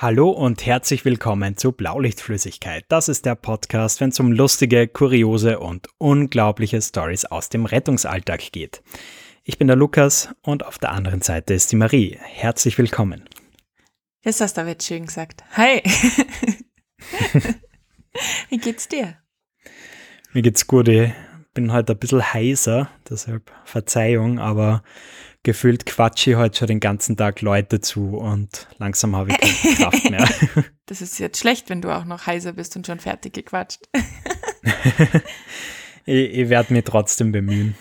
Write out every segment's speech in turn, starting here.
Hallo und herzlich willkommen zu Blaulichtflüssigkeit. Das ist der Podcast, wenn es um lustige, kuriose und unglaubliche Stories aus dem Rettungsalltag geht. Ich bin der Lukas und auf der anderen Seite ist die Marie. Herzlich willkommen. Jetzt hast du aber jetzt schön gesagt. Hi. Wie geht's dir? Mir geht's gut. Ich bin heute ein bisschen heiser, deshalb Verzeihung, aber gefühlt quatsche ich heute schon den ganzen Tag Leute zu und langsam habe ich keine Kraft mehr. Das ist jetzt schlecht, wenn du auch noch heiser bist und schon fertig gequatscht. ich, ich werde mich trotzdem bemühen.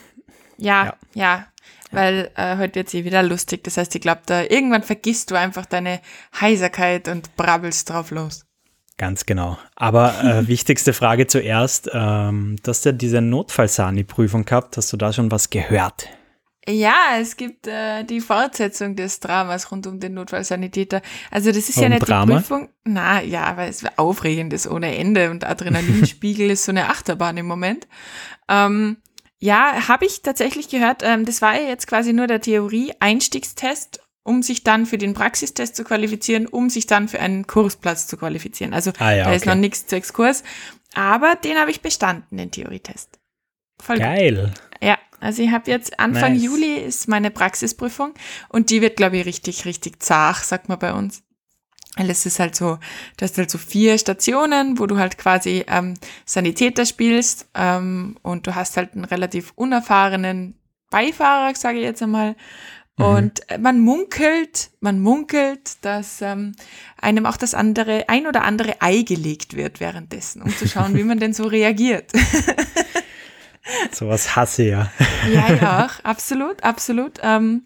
Ja, ja, ja weil äh, heute wird es eh wieder lustig. Das heißt, ich glaube, da irgendwann vergisst du einfach deine Heiserkeit und brabbelst drauf los. Ganz genau. Aber äh, wichtigste Frage zuerst. Ähm, du hast ja diese Notfallsani-Prüfung gehabt. Hast du da schon was gehört? Ja, es gibt äh, die Fortsetzung des Dramas rund um den Notfallsanitäter. Also das ist um ja nicht Drama? die Prüfung. Na ja, aber es aufregend ist ohne Ende und Adrenalinspiegel ist so eine Achterbahn im Moment. Ähm, ja, habe ich tatsächlich gehört. Ähm, das war ja jetzt quasi nur der Theorie-Einstiegstest, um sich dann für den Praxistest zu qualifizieren, um sich dann für einen Kursplatz zu qualifizieren. Also Ah ja, da ist okay. noch nichts zu Exkurs. Aber den habe ich bestanden, den Theorietest. Voll gut. Geil. Ja, also ich habe jetzt Anfang Nice. Juli ist meine Praxisprüfung und die wird, glaube ich, richtig, richtig zart, sagt man bei uns. Weil es ist halt so, du hast halt so vier Stationen, wo du halt quasi ähm, Sanitäter spielst ähm, und du hast halt einen relativ unerfahrenen Beifahrer, sage ich jetzt einmal. Mhm. Und man munkelt, man munkelt, dass ähm, einem auch das andere, ein oder andere Ei gelegt wird währenddessen, um zu schauen, wie man denn so reagiert. Sowas hasse ja. Ja, ja, auch, absolut, absolut. Ähm,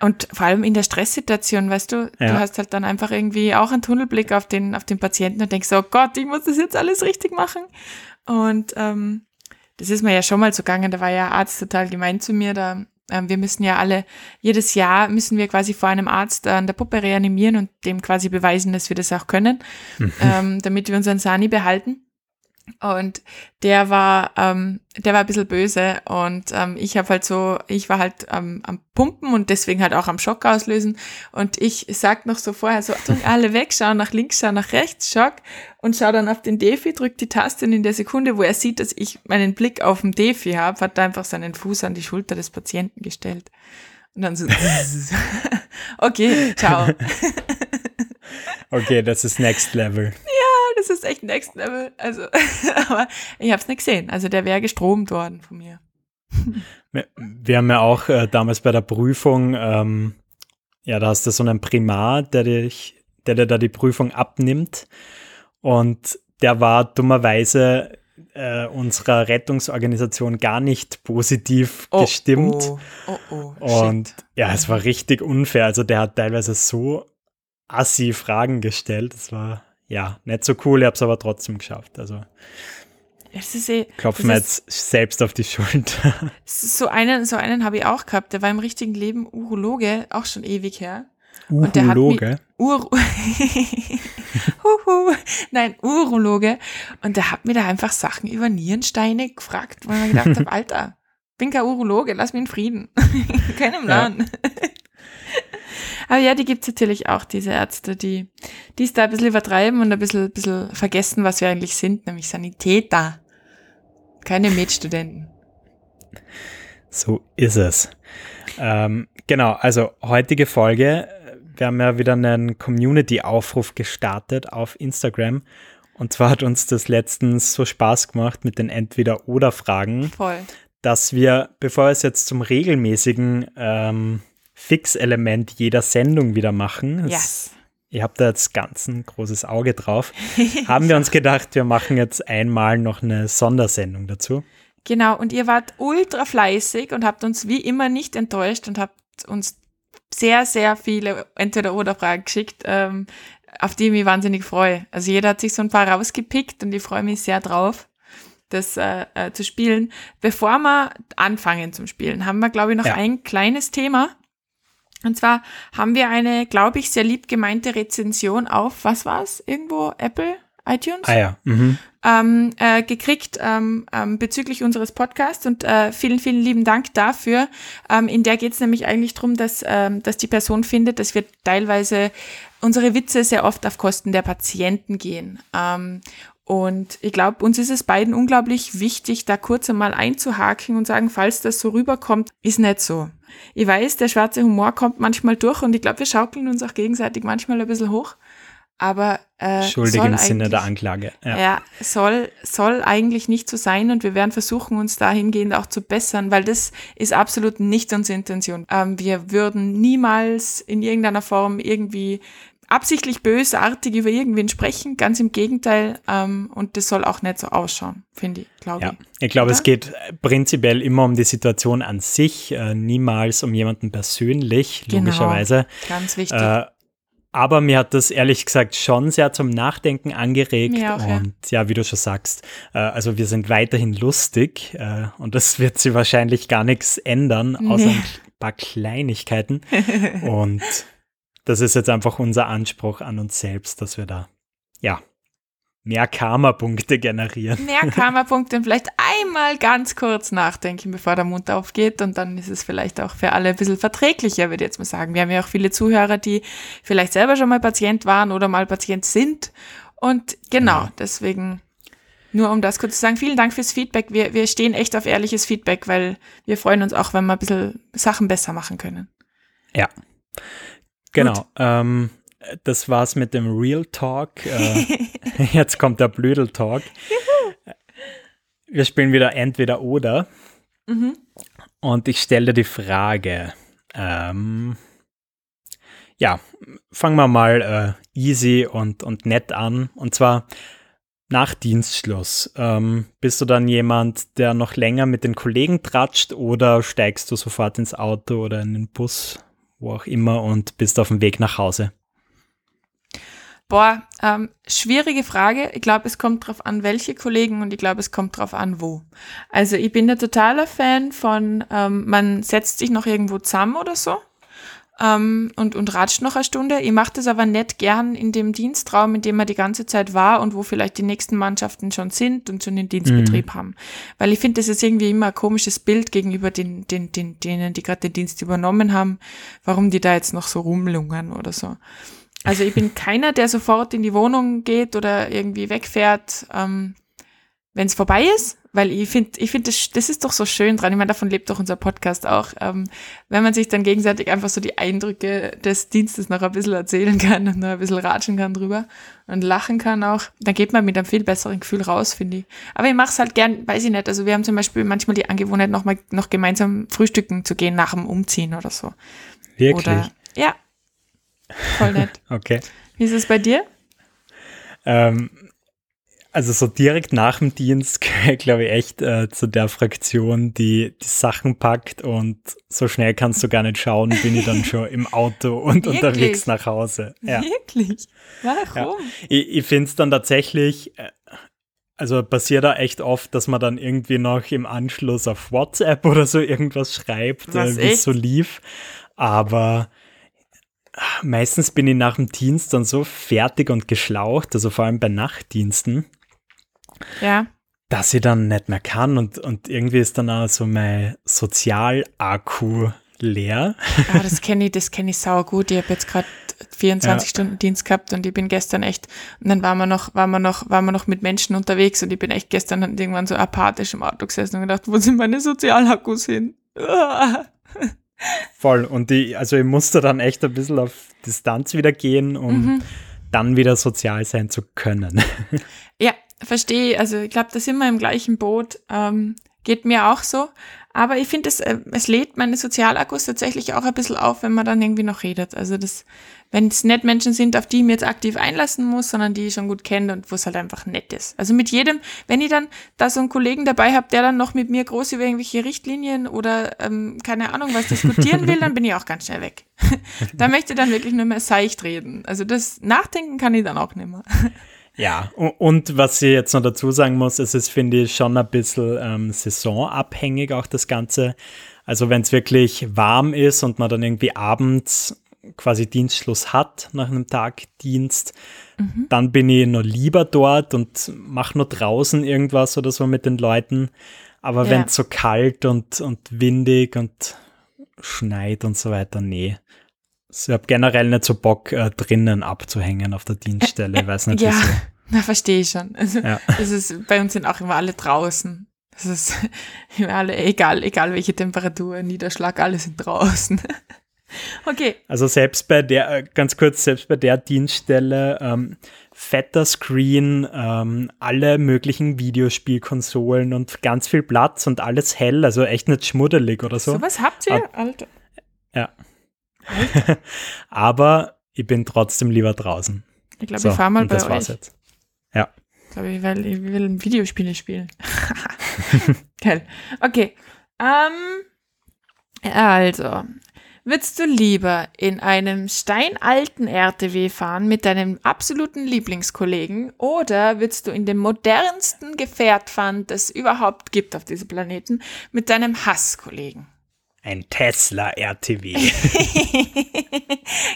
und vor allem in der Stresssituation, weißt du, Ja. du hast halt dann einfach irgendwie auch einen Tunnelblick auf den, auf den Patienten und denkst, oh Gott, ich muss das jetzt alles richtig machen. Und ähm, das ist mir ja schon mal so gegangen, da war ja Arzt total gemein zu mir, da ähm, wir müssen ja alle, jedes Jahr müssen wir quasi vor einem Arzt äh, an der Puppe reanimieren und dem quasi beweisen, dass wir das auch können, ähm, damit wir unseren Sani behalten. Und der war, ähm, der war ein bisschen böse und ähm, ich habe halt so, ich war halt ähm, am Pumpen und deswegen halt auch am Schock auslösen. Und ich sag noch so vorher so, Achtung, alle weg, schau nach links, schau nach rechts, Schock und schau dann auf den Defi, drückt die Taste und in der Sekunde, wo er sieht, dass ich meinen Blick auf den Defi habe, hat er einfach seinen Fuß an die Schulter des Patienten gestellt. Und dann so, okay, ciao. Okay, das ist Next Level. Das ist echt next level. Also, aber ich habe es nicht gesehen. Also der wäre gestromt worden von mir. Wir, wir haben ja auch äh, damals bei der Prüfung, ähm, ja, da hast du so einen Primar, der, dich, der dir da die Prüfung abnimmt. Und der war dummerweise äh, unserer Rettungsorganisation gar nicht positiv gestimmt. Oh, oh, oh, oh Und shit. ja, es war richtig unfair. Also der hat teilweise so assi Fragen gestellt. Das war ja nicht so cool, ich habe es aber trotzdem geschafft. Also eh, klopfen wir jetzt selbst auf die Schulter. so einen, so einen habe ich auch gehabt. Der war im richtigen Leben Urologe, auch schon ewig her. Urologe. Ur Huhu. Nein, Urologe. Und der hat mir da einfach Sachen über Nierensteine gefragt, wo ich mir gedacht habe, Alter, bin kein Urologe, lass mich in Frieden. Keinem Ja. Aber ja, die gibt's natürlich auch, diese Ärzte, die die es da ein bisschen übertreiben und ein bisschen, bisschen vergessen, was wir eigentlich sind, nämlich Sanitäter. Keine Medstudenten. So ist es. Ähm, genau, also heutige Folge. Wir haben ja wieder einen Community-Aufruf gestartet auf Instagram. Und zwar hat uns das letztens so Spaß gemacht mit den Entweder-Oder-Fragen, Voll. dass wir, bevor wir es jetzt zum regelmäßigen ähm, Fixelement jeder Sendung wieder machen, Yes. ihr habt da jetzt ganz ein großes Auge drauf, haben wir uns gedacht, wir machen jetzt einmal noch eine Sondersendung dazu. Genau, und ihr wart ultra fleißig und habt uns wie immer nicht enttäuscht und habt uns sehr, sehr viele Entweder-Oder-Fragen geschickt, ähm, auf die ich mich wahnsinnig freue. Also jeder hat sich so ein paar rausgepickt und ich freue mich sehr drauf, das äh, äh, zu spielen. Bevor wir anfangen zum Spielen, haben wir, glaube ich, noch Ja. ein kleines Thema. Und zwar haben wir eine, glaube ich, sehr lieb gemeinte Rezension auf, was war's? Irgendwo Apple, iTunes? Ah ja, mhm. ähm, äh, gekriegt ähm, ähm, bezüglich unseres Podcasts und äh, vielen, vielen lieben Dank dafür. Ähm, in der geht es nämlich eigentlich darum, dass, ähm, dass die Person findet, dass wir teilweise unsere Witze sehr oft auf Kosten der Patienten gehen. Ähm, und ich glaube, uns ist es beiden unglaublich wichtig, da kurz einmal einzuhaken und sagen, falls das so rüberkommt, ist nicht so. Ich weiß, der schwarze Humor kommt manchmal durch und ich glaube, wir schaukeln uns auch gegenseitig manchmal ein bisschen hoch. Aber äh, schuldig im Sinne der Anklage. Ja. ja, soll, soll eigentlich nicht so sein und wir werden versuchen, uns dahingehend auch zu bessern, weil das ist absolut nicht unsere Intention. Ähm, wir würden niemals in irgendeiner Form irgendwie absichtlich bösartig über irgendwen sprechen, ganz im Gegenteil. Ähm, und das soll auch nicht so ausschauen, finde ich, glaube ja. ich. Ich glaube, es geht prinzipiell immer um die Situation an sich, äh, niemals um jemanden persönlich, genau. logischerweise. Ganz wichtig. Äh, aber mir hat das ehrlich gesagt schon sehr zum Nachdenken angeregt. Auch, und ja. ja. wie du schon sagst, äh, also wir sind weiterhin lustig äh, und das wird sie wahrscheinlich gar nichts ändern, außer nee. ein paar Kleinigkeiten. und das ist jetzt einfach unser Anspruch an uns selbst, dass wir da, ja, mehr Karma-Punkte generieren. Mehr Karma-Punkte und vielleicht einmal ganz kurz nachdenken, bevor der Mund aufgeht. Und dann ist es vielleicht auch für alle ein bisschen verträglicher, würde ich jetzt mal sagen. Wir haben ja auch viele Zuhörer, die vielleicht selber schon mal Patient waren oder mal Patient sind. Und genau, ja. deswegen nur um das kurz zu sagen, vielen Dank fürs Feedback. Wir, wir stehen echt auf ehrliches Feedback, weil wir freuen uns auch, wenn wir ein bisschen Sachen besser machen können. Ja. Genau. Ähm, das war's mit dem Real Talk. Äh, jetzt kommt der Blödel Talk. Wir spielen wieder entweder oder. Mhm. Und ich stelle die Frage. Ähm, ja, fangen wir mal äh, easy und, und nett an. Und zwar nach Dienstschluss. Ähm, bist du dann jemand, der noch länger mit den Kollegen tratscht oder steigst du sofort ins Auto oder in den Bus? Wo auch immer und bist auf dem Weg nach Hause? Boah, ähm, schwierige Frage. Ich glaube, es kommt drauf an, welche Kollegen und ich glaube, es kommt drauf an, wo. Also ich bin der totaler Fan von, ähm, man setzt sich noch irgendwo zusammen oder so ähm, und, und ratscht noch eine Stunde. Ich mache das aber nicht gern in dem Dienstraum, in dem man die ganze Zeit war und wo vielleicht die nächsten Mannschaften schon sind und schon den Dienstbetrieb mhm. haben. Weil ich finde, das ist irgendwie immer ein komisches Bild gegenüber den, den, den, denen, die gerade den Dienst übernommen haben, warum die da jetzt noch so rumlungern oder so. Also ich bin keiner, der sofort in die Wohnung geht oder irgendwie wegfährt, ähm, wenn es vorbei ist, weil ich finde, ich finde, das, das ist doch so schön dran. Ich meine, davon lebt doch unser Podcast auch. Ähm, wenn man sich dann gegenseitig einfach so die Eindrücke des Dienstes noch ein bisschen erzählen kann und noch ein bisschen ratschen kann drüber und lachen kann auch, dann geht man mit einem viel besseren Gefühl raus, finde ich. Aber ich mache es halt gern, weiß ich nicht. Also wir haben zum Beispiel manchmal die Angewohnheit, noch mal noch gemeinsam frühstücken zu gehen nach dem Umziehen oder so. Wirklich? Oder, ja. Voll nett. okay. Wie ist es bei dir? Ähm, also so direkt nach dem Dienst glaube ich echt äh, zu der Fraktion, die die Sachen packt und so schnell kannst du gar nicht schauen, bin ich dann schon im Auto und Wirklich? unterwegs nach Hause. Ja. Wirklich? Warum? Ja. Ich, ich finde es dann tatsächlich, äh, also passiert da echt oft, dass man dann irgendwie noch im Anschluss auf WhatsApp oder so irgendwas schreibt, äh, wie es so lief. Aber meistens bin ich nach dem Dienst dann so fertig und geschlaucht, also vor allem bei Nachtdiensten, ja. Dass ich dann nicht mehr kann und, und irgendwie ist dann auch so mein Sozialakku leer. Ah, das kenne ich, das kenne ich sau gut. Ich habe jetzt gerade 24 ja. Stunden Dienst gehabt und ich bin gestern echt, und dann waren wir noch, waren wir noch, waren wir noch mit Menschen unterwegs und ich bin echt gestern irgendwann so apathisch im Auto gesessen und gedacht, wo sind meine Sozialakkus hin? Voll. Und die, also ich musste dann echt ein bisschen auf Distanz wieder gehen, um mhm. dann wieder sozial sein zu können. Ja, verstehe, also ich glaube, da sind wir im gleichen Boot. Ähm, geht mir auch so. Aber ich finde, es, äh, es lädt meine Sozialakkus tatsächlich auch ein bisschen auf, wenn man dann irgendwie noch redet. Also das, wenn es nicht Menschen sind, auf die ich mir jetzt aktiv einlassen muss, sondern die ich schon gut kenne und wo es halt einfach nett ist. Also mit jedem, wenn ich dann da so einen Kollegen dabei habe, der dann noch mit mir groß über irgendwelche Richtlinien oder ähm, keine Ahnung was diskutieren will, dann bin ich auch ganz schnell weg. da möchte ich dann wirklich nur mehr seicht reden. Also das Nachdenken kann ich dann auch nicht mehr. Ja, und was ich jetzt noch dazu sagen muss, ist es, finde ich, schon ein bisschen ähm, saisonabhängig auch das Ganze. Also wenn es wirklich warm ist und man dann irgendwie abends quasi Dienstschluss hat nach einem Tag Dienst, mhm. dann bin ich noch lieber dort und mache nur draußen irgendwas oder so mit den Leuten. Aber ja. wenn es so kalt und, und windig und schneit und so weiter, nee. Ich habe generell nicht so Bock, äh, drinnen abzuhängen auf der Dienststelle. Ich weiß nicht, ja, wieso. na, verstehe ich schon. Also, Ja. das ist, bei uns sind auch immer alle draußen. Das ist immer alle, egal, egal welche Temperatur, Niederschlag, alle sind draußen. Okay, Also selbst bei der, äh, ganz kurz, selbst bei der Dienststelle, ähm, fetter Screen, ähm, alle möglichen Videospielkonsolen und ganz viel Platz und alles hell, also echt nicht schmuddelig oder so. sowas habt ihr? Alter. Ja. Aber ich bin trotzdem lieber draußen. Ich glaube, So, ich fahr mal und bei das war's euch. jetzt. Ich glaube, ich will, ich will Videospiele spielen. Geil. Okay. Ähm, also, würdest du lieber in einem steinalten RTW fahren mit deinem absoluten Lieblingskollegen oder würdest du in dem modernsten Gefährt fahren, das es überhaupt gibt auf diesem Planeten, mit deinem Hasskollegen? Ein Tesla RTW.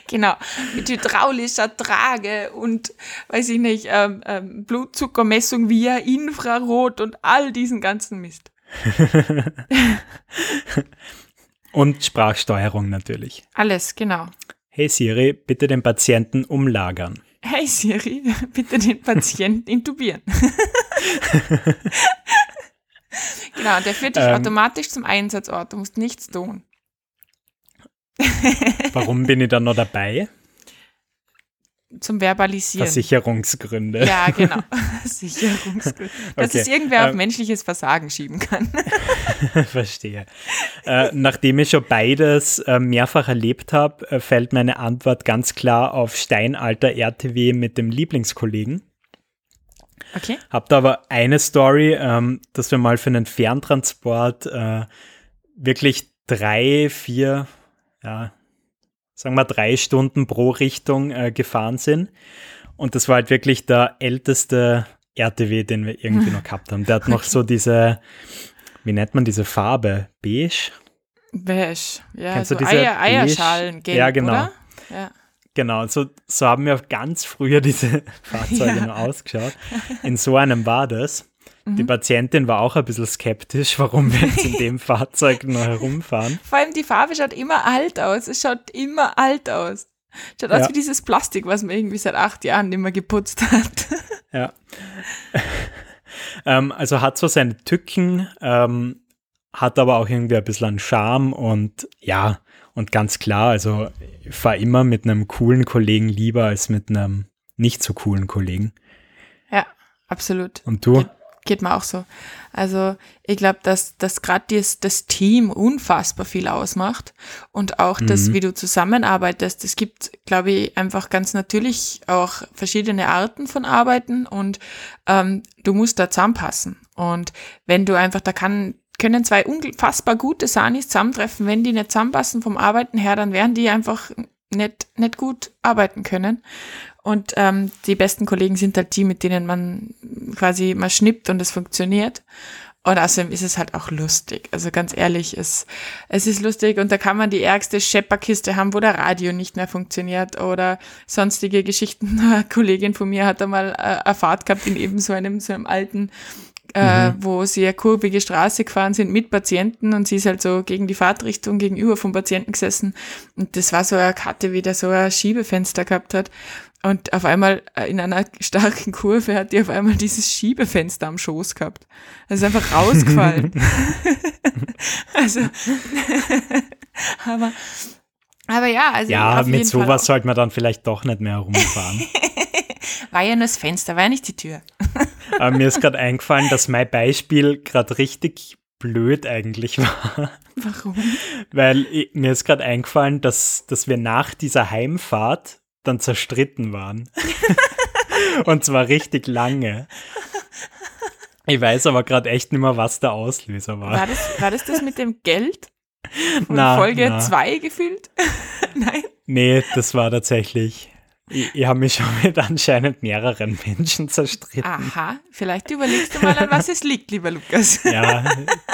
genau, mit hydraulischer Trage und, weiß ich nicht, ähm, ähm, Blutzuckermessung via Infrarot und all diesen ganzen Mist. und Sprachsteuerung natürlich. Alles, genau. Hey Siri, bitte den Patienten umlagern. Hey Siri, bitte den Patienten intubieren. genau, und der führt dich Ähm. automatisch zum Einsatzort. Du musst nichts tun. Warum bin ich dann noch dabei? Zum Verbalisieren. Versicherungsgründe. ja, genau. Sicherungsgründe. Dass Okay, es irgendwer auf ähm. menschliches Versagen schieben kann. Verstehe. Äh, nachdem ich schon beides äh, mehrfach erlebt habe, äh, fällt meine Antwort ganz klar auf Steinalter RTW mit dem Lieblingskollegen. Okay. Hab da aber eine Story, ähm, dass wir mal für einen Ferntransport äh, wirklich drei, vier, ja, sagen wir drei Stunden pro Richtung äh, gefahren sind. Und das war halt wirklich der älteste RTW, den wir irgendwie noch gehabt haben. Der hat noch so diese, wie nennt man diese Farbe? Beige? Beige. Ja, Kennst so du diese Eier, Eierschalen, gelb, Ja, genau. oder? Ja. Genau, so, so haben wir ganz früher diese Fahrzeuge Ja. noch ausgeschaut. In so einem war das. Die Patientin war auch ein bisschen skeptisch, warum wir jetzt in dem Fahrzeug noch herumfahren. Vor allem die Farbe schaut immer alt aus. Es schaut immer alt aus. Schaut aus Ja. wie dieses Plastik, was man irgendwie seit acht Jahren nicht mehr geputzt hat. Ja. ähm, also hat so seine Tücken, ähm, hat aber auch irgendwie ein bisschen Charme und ja, und ganz klar, also ich fahre immer mit einem coolen Kollegen lieber als mit einem nicht so coolen Kollegen. Ja, absolut. Und du? Geht mir auch so. Also ich glaube, dass, dass gerade das, das Team unfassbar viel ausmacht und auch das, Mhm. wie du zusammenarbeitest. Es gibt, glaube ich, einfach ganz natürlich auch verschiedene Arten von Arbeiten und ähm, du musst da zusammenpassen. Und wenn du einfach, da kann, können zwei unfassbar gute Sanis zusammentreffen, wenn die nicht zusammenpassen vom Arbeiten her, dann werden die einfach nicht, nicht gut arbeiten können. Und ähm, die besten Kollegen sind halt die, mit denen man quasi mal schnippt und es funktioniert. Und außerdem ist es halt auch lustig. Also ganz ehrlich, es, es ist lustig und da kann man die ärgste Schepperkiste haben, wo der Radio nicht mehr funktioniert oder sonstige Geschichten. Eine Kollegin von mir hat einmal äh, eine Fahrt gehabt in eben so einem, so einem alten äh, wo sie eine kurvige Straße gefahren sind mit Patienten und sie ist halt so gegen die Fahrtrichtung gegenüber vom Patienten gesessen und das war so eine Karte, wie der so ein Schiebefenster gehabt hat und auf einmal äh, in einer starken Kurve hat die auf einmal dieses Schiebefenster am Schoß gehabt. Das ist einfach rausgefallen. also, aber, aber ja, also Ja, mit sowas sollte man dann vielleicht doch nicht mehr herumfahren. War ja nur das Fenster, war ja nicht die Tür. Aber mir ist gerade eingefallen, dass mein Beispiel gerade richtig blöd eigentlich war. Warum? Weil ich, mir ist gerade eingefallen, dass, dass wir nach dieser Heimfahrt dann zerstritten waren. Und zwar richtig lange. Ich weiß aber gerade echt nicht mehr, was der Auslöser war. War das, war das das mit dem Geld? Von Na, Folge na. 2 gefühlt? Nein. Nee, das war tatsächlich. Ich, ich habe mich schon mit anscheinend mehreren Menschen zerstritten. Aha, vielleicht überlegst du mal, an was es liegt, lieber Lukas. Ja,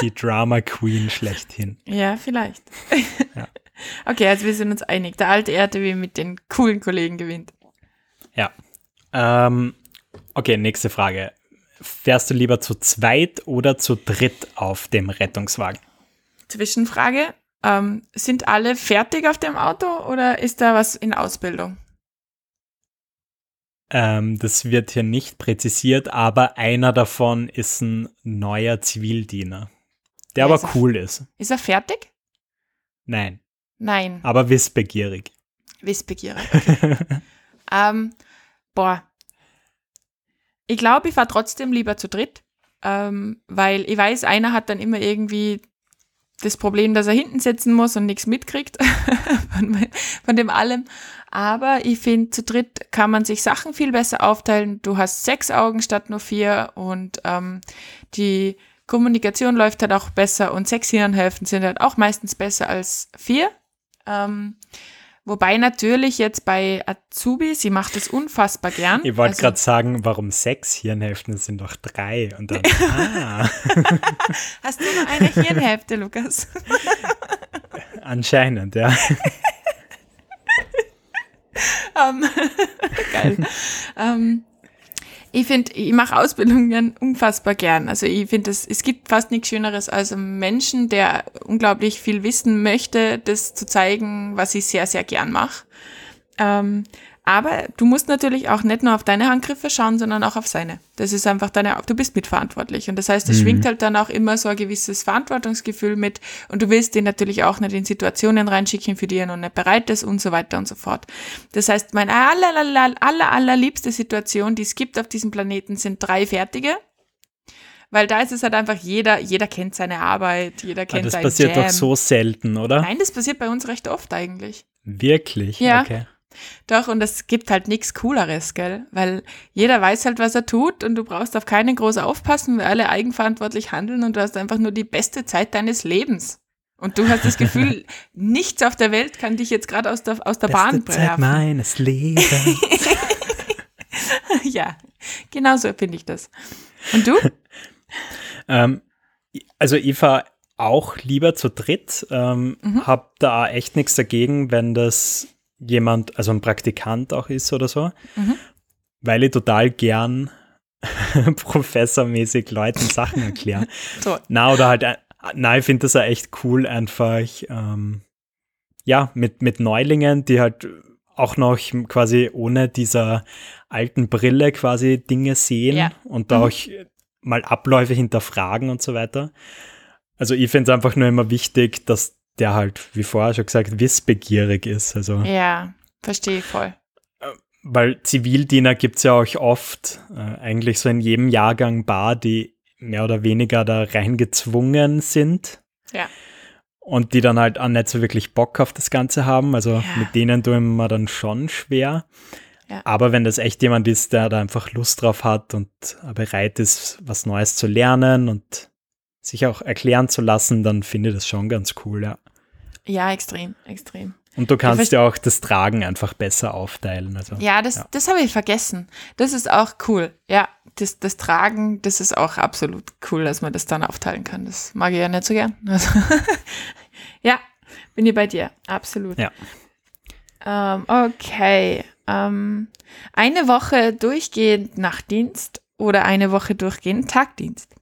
die Drama Queen schlechthin. Ja, vielleicht. Okay, also wir sind uns einig. Der alte RTW mit den coolen Kollegen gewinnt. Ja. Ähm, okay, nächste Frage. Fährst du lieber zu zweit oder zu dritt auf dem Rettungswagen? Zwischenfrage. Ähm, sind alle fertig auf dem Auto oder ist da was in Ausbildung? Ähm, das wird hier nicht präzisiert, aber einer davon ist ein neuer Zivildiener, der Ja, aber ist cool ist. Ist er fertig? Nein, Nein, aber wissbegierig. wissbegierig. ähm, boah. Ich glaube, ich fahre trotzdem lieber zu dritt, ähm, weil ich weiß, einer hat dann immer irgendwie das Problem, dass er hinten sitzen muss und nichts mitkriegt von, von dem allem. Aber ich finde, zu dritt kann man sich Sachen viel besser aufteilen. Du hast sechs Augen statt nur vier und ähm, die Kommunikation läuft halt auch besser und sechs Hirnhälften sind halt auch meistens besser als vier. Ähm, wobei natürlich jetzt bei Azubi, sie macht es unfassbar gern. Ich wollte Also- gerade sagen, warum sechs Hirnhälften es sind doch drei. Und dann, ah, Hast du nur eine Hirnhälfte, Lukas? anscheinend, ja. ähm, geil. ähm, ich finde, ich mache Ausbildungen unfassbar gern. Also ich finde, es gibt fast nichts Schöneres als einen Menschen, der unglaublich viel wissen möchte, das zu zeigen, was ich sehr, sehr gern mache. Ähm, aber du musst natürlich auch nicht nur auf deine Handgriffe schauen, sondern auch auf seine. Das ist einfach deine, du bist mitverantwortlich. Und das heißt, es Mhm. schwingt halt dann auch immer so ein gewisses Verantwortungsgefühl mit. Und du willst ihn natürlich auch nicht in Situationen reinschicken, für die er noch nicht bereit ist und so weiter und so fort. Das heißt, meine aller, aller, aller, allerliebste Situation, die es gibt auf diesem Planeten, sind drei fertige. Weil da ist es halt einfach jeder, jeder kennt seine Arbeit, jeder Aber kennt das sein passiert Jam. doch so selten, oder? Nein, das passiert bei uns recht oft eigentlich. Wirklich? Ja. Okay. Doch, und es gibt halt nichts Cooleres, gell? Weil jeder weiß halt, was er tut und du brauchst auf keinen groß aufpassen, weil alle eigenverantwortlich handeln und du hast einfach nur die beste Zeit deines Lebens. Und du hast das Gefühl, nichts auf der Welt kann dich jetzt gerade aus der, aus der Bahn Beste Zeit meines Lebens. ja, genau so finde ich das. Und du? ähm, also ich fahre auch lieber zu dritt. Ähm, Mhm. Hab da echt nichts dagegen, wenn das jemand, also ein Praktikant auch ist oder so. Mhm. Weil ich total gern professormäßig Leuten Sachen erkläre. So, Na, oder halt, äh, na, ich finde das ja echt cool, einfach, ähm, ja, mit, mit Neulingen, die halt auch noch quasi ohne dieser alten Brille quasi Dinge sehen Ja. und da Mhm. auch mal Abläufe hinterfragen und so weiter. Also ich finde es einfach nur immer wichtig, dass der halt, wie vorher schon gesagt, wissbegierig ist. Also, ja, verstehe ich voll. weil Zivildiener gibt es ja auch oft, äh, eigentlich so in jedem Jahrgang Bar, die mehr oder weniger da reingezwungen sind. Ja. Und die dann halt auch nicht so wirklich Bock auf das Ganze haben. Also Ja. mit denen tun wir dann schon schwer. Ja. Aber wenn das echt jemand ist, der da einfach Lust drauf hat und bereit ist, was Neues zu lernen und sich auch erklären zu lassen, dann finde ich das schon ganz cool, ja. Ja, extrem, extrem. Und du kannst ja auch das Tragen einfach besser aufteilen. Also. Ja, das, Ja. das habe ich vergessen. Das ist auch cool. Ja, das, das Tragen, das ist auch absolut cool, dass man das dann aufteilen kann. Das mag ich ja nicht so gern. Also, ja, bin ich bei dir. Absolut. Ja. Ähm, okay. Ähm, eine Woche durchgehend Nachtdienst oder eine Woche durchgehend Tagdienst?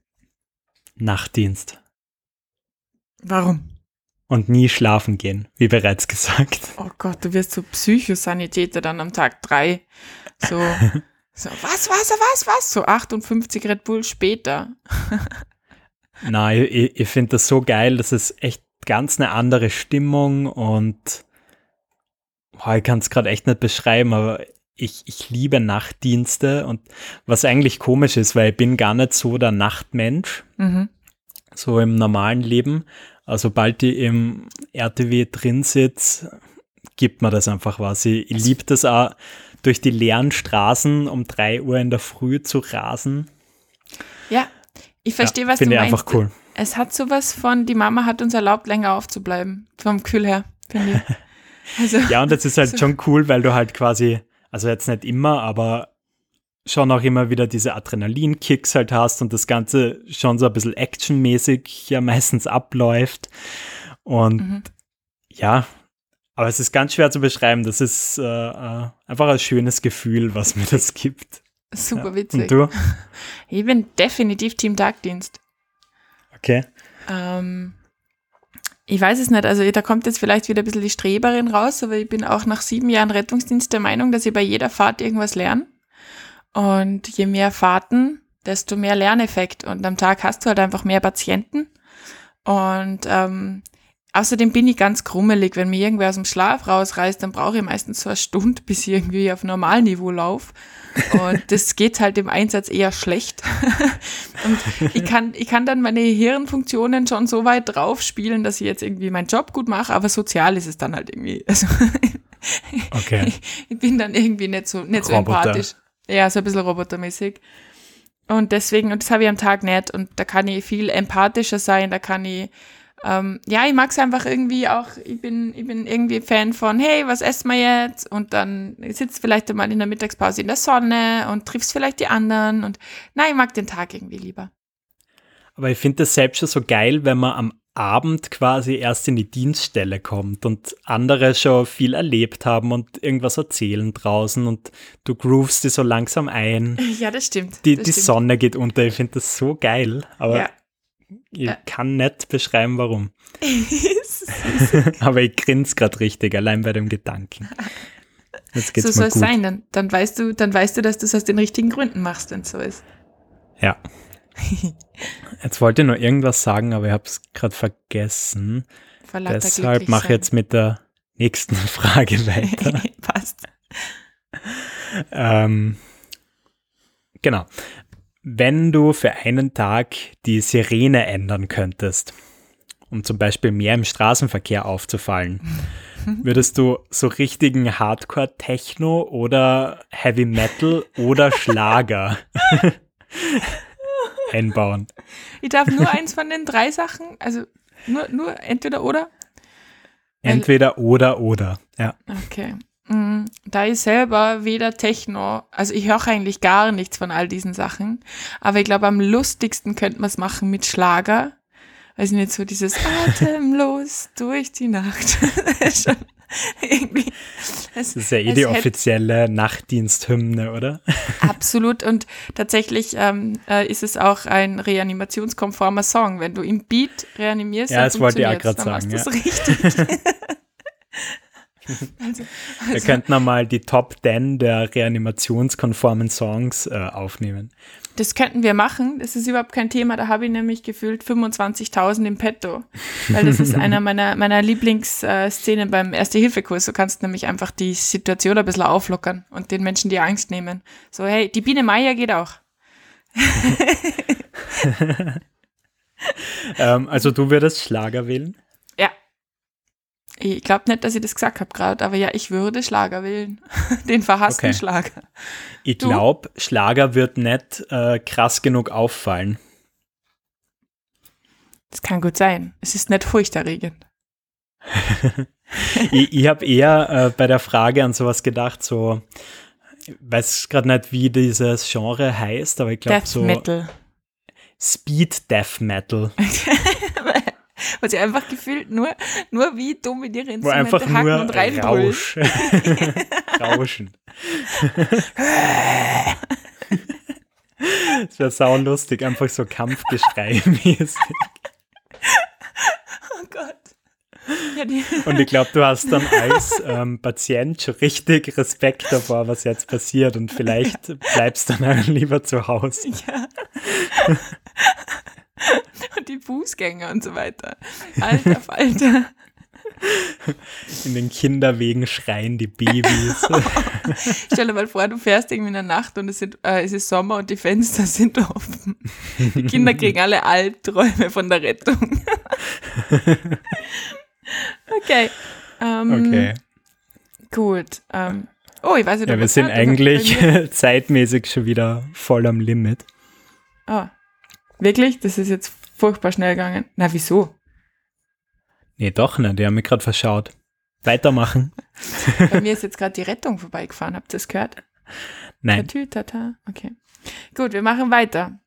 Nachtdienst. Warum? Und nie schlafen gehen, wie bereits gesagt. Oh Gott, du wirst so Psychosanitäter dann am Tag drei. So, so was, was, was, was? So 58 Red Bull später. Nein, ich, ich finde das so geil, das ist echt ganz eine andere Stimmung und boah, ich kann es gerade echt nicht beschreiben, aber ich, ich liebe Nachtdienste und was eigentlich komisch ist, weil ich bin gar nicht so der Nachtmensch, Mhm. so im normalen Leben. Also sobald ich im RTW drin sitze, gibt mir das einfach was. Ich, ich liebe das auch, durch die leeren Straßen um 3 Uhr in der Früh zu rasen. Ja, ich verstehe, ja, was du Finde ich meinst. einfach cool. Es hat sowas von, die Mama hat uns erlaubt, länger aufzubleiben. Vom Kühl her, finde ich. Also, Ja, und das ist halt So. schon cool, weil du halt quasi, also jetzt nicht immer, aber schon auch immer wieder diese Adrenalinkicks halt hast und das Ganze schon so ein bisschen actionmäßig ja meistens abläuft. Und Mhm. ja, aber es ist ganz schwer zu beschreiben. Das ist äh, äh, einfach ein schönes Gefühl, was mir das gibt. super ja. witzig. Und du? Ich bin definitiv Team Tagdienst. Okay. Ähm, Ich weiß es nicht. Also da kommt jetzt vielleicht wieder ein bisschen die Streberin raus, aber ich bin auch nach sieben Jahren Rettungsdienst der Meinung, dass ich bei jeder Fahrt irgendwas lerne. Und je mehr Fahrten, desto mehr Lerneffekt. Und am Tag hast du halt einfach mehr Patienten. Und ähm, außerdem bin ich ganz krummelig. Wenn mir irgendwer aus dem Schlaf rausreißt, dann brauche ich meistens so eine Stunde, bis ich irgendwie auf Normalniveau laufe. Und das geht halt im Einsatz eher schlecht. und ich kann, ich kann dann meine Hirnfunktionen schon so weit drauf spielen, dass ich jetzt irgendwie meinen Job gut mache, aber sozial ist es dann halt irgendwie. Also okay. ich bin dann irgendwie nicht so, nicht so empathisch. Ja, so ein bisschen robotermäßig. Und deswegen, und das habe ich am Tag nicht. Und da kann ich viel empathischer sein, da kann ich ähm, ja, ich mag es einfach irgendwie auch, ich bin, ich bin irgendwie Fan von, hey, was essen wir jetzt? Und dann sitzt vielleicht einmal in der Mittagspause in der Sonne und triffst vielleicht die anderen. Und nein, ich mag den Tag irgendwie lieber. Aber ich finde das selbst schon so geil, wenn man am Abend quasi erst in die Dienststelle kommt und andere schon viel erlebt haben und irgendwas erzählen draußen und du groovst die so langsam ein. Ja, das stimmt. Die, das die stimmt. Sonne geht unter. Ich finde das so geil. Aber Ja. Ich Ja. kann nicht beschreiben, warum. Aber ich grinse gerade richtig, allein bei dem Gedanken. Jetzt geht's so soll es sein. Dann, dann weißt du, dann weißt du, dass du es aus den richtigen Gründen machst, wenn es so ist. Ja. Jetzt wollte ich noch irgendwas sagen, aber ich habe es gerade vergessen. Deshalb mache ich jetzt mit der nächsten Frage weiter. Passt. ähm, genau. Wenn du für einen Tag die Sirene ändern könntest, um zum Beispiel mehr im Straßenverkehr aufzufallen, würdest du so richtigen Hardcore-Techno oder Heavy Metal oder Schlager einbauen? Ich darf nur eins von den drei Sachen, also nur, nur entweder oder. Entweder oder oder. Ja. Okay. Mm, Da ich selber weder Techno, also ich höre eigentlich gar nichts von all diesen Sachen, aber ich glaube, am lustigsten könnte man es machen mit Schlager. Also nicht so dieses Atemlos durch die Nacht. Das ist schon irgendwie, es, Das ist ja eh die offizielle Nachtdiensthymne, oder? Absolut und tatsächlich ähm, äh, ist es auch ein reanimationskonformer Song. Wenn du im Beat reanimierst, Ja, das wollte ich auch dann sagen, du's richtig. also, Wir also, könnten einmal die Top 10 der reanimationskonformen Songs äh, aufnehmen. Das könnten wir machen. Das ist überhaupt kein Thema. Da habe ich nämlich gefühlt 25.000 im Petto. Weil das ist einer meiner, meiner Lieblingsszenen beim Erste-Hilfe-Kurs. Du kannst nämlich einfach die Situation ein bisschen auflockern und den Menschen die Angst nehmen. So, hey, die Biene Meier geht auch. Ähm, also du würdest Schlager wählen? Ich glaube nicht, dass ich das gesagt habe gerade, aber ja, ich würde Schlager wählen. Den verhassten Okay. Schlager. Ich glaube, Schlager wird nicht äh, krass genug auffallen. Das kann gut sein. Es ist nicht furchterregend. ich ich habe eher äh, bei der Frage an sowas gedacht, so, ich weiß gerade nicht, wie dieses Genre heißt, aber ich glaube Death so Metal. Speed Death Metal, Was ich einfach gefühlt nur, nur wie dumm in ihre wo Instrumente einfach hacken nur und reinbrüllen. Rausch. Rauschen. Das wäre saulustig, einfach so Kampfgeschrei mäßig. Oh Gott. Ja, Und ich glaube, du hast dann als ähm, Patient schon richtig Respekt davor, was jetzt passiert und vielleicht bleibst dann lieber zu Hause. ja. Und die Fußgänger und so weiter. Alter Falter. In den Kinderwegen schreien die Babys. Stell dir mal vor, du fährst irgendwie in der Nacht und es, sind, äh, es ist Sommer und die Fenster sind offen. Die Kinder kriegen alle Albträume von der Rettung. okay. Ähm, Okay. Gut. Ähm, oh, ich weiß nicht, Ja, ob wir es sind eigentlich zeitmäßig schon wieder voll am Limit. Ah, wirklich? Das ist jetzt furchtbar schnell gegangen. Na, wieso? Nee, doch nicht. Die haben mich gerade verschaut. Weitermachen. Bei mir ist jetzt gerade die Rettung vorbeigefahren. Habt ihr das gehört? Nein. Tatü, tata. Okay. Gut, wir machen weiter.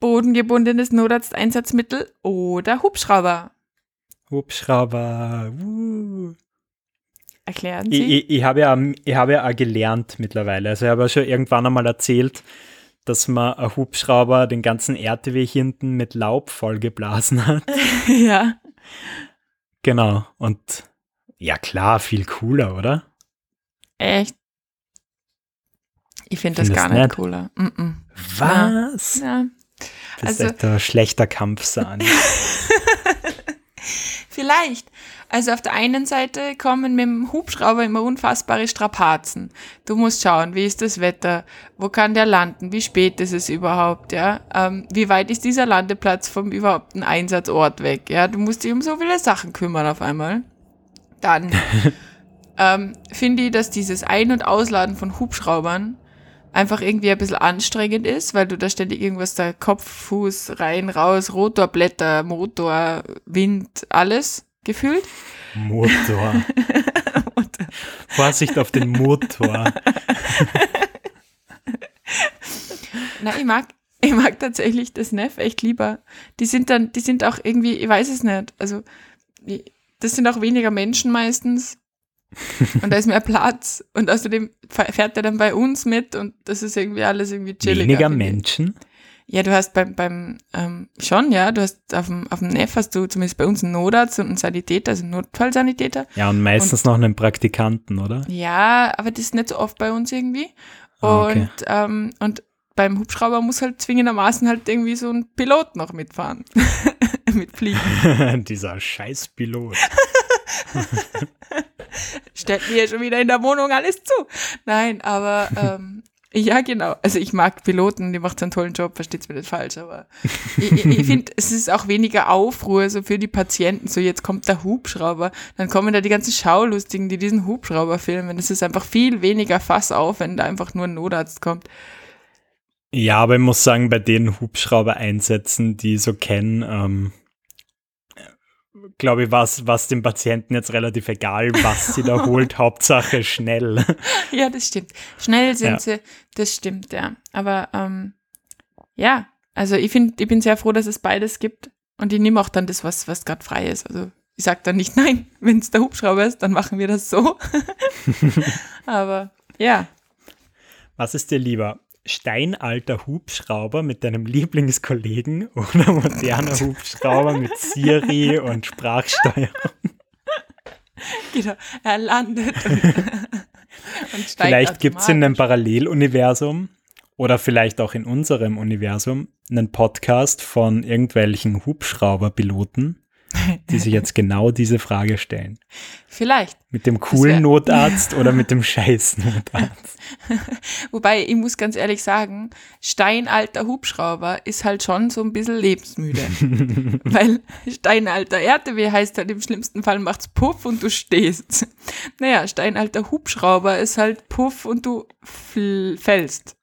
Bodengebundenes Notarzteinsatzmittel oder Hubschrauber. Hubschrauber. Uh. Erklären Ich, Sie. ich, ich habe ja, ich habe ja auch gelernt mittlerweile. Also ich habe ja schon irgendwann einmal erzählt, dass man ein Hubschrauber den ganzen RTW hinten mit Laub vollgeblasen hat. ja. Genau. Und ja, klar, viel cooler, oder? Echt? Ich finde das gar nicht nicht? cooler. Mm -mm. Was? Ja. Das ist Also- echt ein schlechter Kampfsahne. Vielleicht. Also auf der einen Seite kommen mit dem Hubschrauber immer unfassbare Strapazen. Du musst schauen, wie ist das Wetter, wo kann der landen, wie spät ist es überhaupt, ja, ähm, wie weit ist dieser Landeplatz vom überhaupt Einsatzort weg, ja, du musst dich um so viele Sachen kümmern auf einmal. Dann ähm, finde ich, dass dieses Ein- und Ausladen von Hubschraubern einfach irgendwie ein bisschen anstrengend ist, weil du da ständig irgendwas da Kopf, Fuß, rein, raus, Rotorblätter, Motor, Wind, alles gefühlt. Motor. Vorsicht auf den Motor. Na, ich mag, ich mag tatsächlich das Neff echt lieber. Die sind dann, die sind auch irgendwie, ich weiß es nicht, also das sind auch weniger Menschen meistens. Und da ist mehr Platz. Und außerdem fährt er dann bei uns mit und das ist irgendwie alles irgendwie chilliger. Weniger ich. Ja, du hast beim, beim ähm, schon, ja, du hast auf dem, auf dem Neff hast du zumindest bei uns einen Notarzt und einen Sanitäter, also einen Notfallsanitäter. Ja, und meistens noch einen Praktikanten, oder? Ja, aber das ist nicht so oft bei uns irgendwie. Ah, okay. Und, ähm, und beim Hubschrauber muss halt zwingendermaßen halt irgendwie so ein Pilot noch mitfahren. Mitfliegen. Dieser Scheißpilot. Stellt mir schon wieder in der Wohnung alles zu. Nein, aber ähm, ja, genau. Also ich mag Piloten, die macht einen tollen Job, versteht's mir nicht falsch, aber ich, ich, finde, es ist auch weniger Aufruhr so für die Patienten. So, jetzt kommt der Hubschrauber, dann kommen da die ganzen Schaulustigen, die diesen Hubschrauber filmen. Es ist einfach viel weniger Fass auf, wenn da einfach nur ein Notarzt kommt. Ja, aber ich muss sagen, bei den Hubschrauber-Einsätzen, die ich so kennen, ähm, glaube ich, war es dem Patienten jetzt relativ egal, was sie da holt. Hauptsache schnell. Ja, das stimmt. Schnell sind Ja. sie, das stimmt, ja. Aber ähm, ja, also ich finde, ich bin sehr froh, dass es beides gibt. Und ich nehme auch dann das, was, was gerade frei ist. Also ich sage dann nicht, nein, wenn es der Hubschrauber ist, dann machen wir das so. Aber ja, Was ist dir lieber? Steinalter Hubschrauber mit deinem Lieblingskollegen oder moderner Hubschrauber mit Siri und Sprachsteuerung? genau, er landet und, und steigt Vielleicht gibt es in einem. Paralleluniversum oder vielleicht auch in unserem Universum einen Podcast von irgendwelchen Hubschrauberpiloten, die sich jetzt genau diese Frage stellen. Vielleicht. Mit dem coolen Notarzt oder mit dem scheiß Notarzt? Wobei, ich muss ganz ehrlich sagen, steinalter Hubschrauber ist halt schon so ein bisschen lebensmüde. Weil steinalter RTW heißt halt im schlimmsten Fall macht's Puff und du stehst. Naja, steinalter Hubschrauber ist halt Puff und du fällst.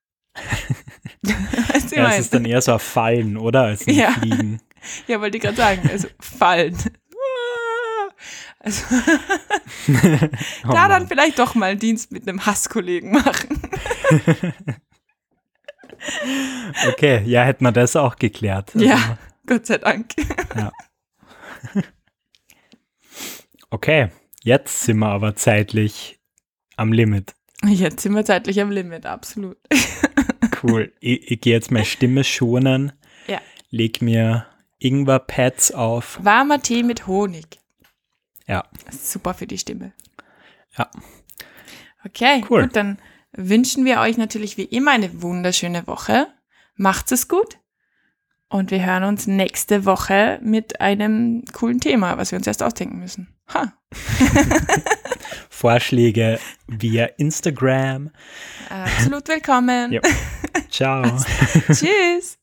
Ja, es ist dann eher so ein Fallen, oder? Als ein Ja. Fliegen. Ja, wollte ich gerade sagen, also fallen. Also, Oh da dann vielleicht doch mal Dienst mit einem Hasskollegen machen. Okay, ja, hätten wir das auch geklärt. Also, Ja, Gott sei Dank. Okay, jetzt sind wir aber zeitlich am Limit. Jetzt sind wir zeitlich am Limit, absolut. Cool. ich ich gehe jetzt meine Stimme schonen. Ja. Leg mir Ingwer-Pads auf. Warmer Tee mit Honig. Ja. Super für die Stimme. Ja. Okay, Cool. gut, dann wünschen wir euch natürlich wie immer eine wunderschöne Woche. Macht's es gut. Und wir hören uns nächste Woche mit einem coolen Thema, was wir uns erst ausdenken müssen. Ha. Vorschläge via Instagram. Absolut willkommen. Ciao. Tschüss.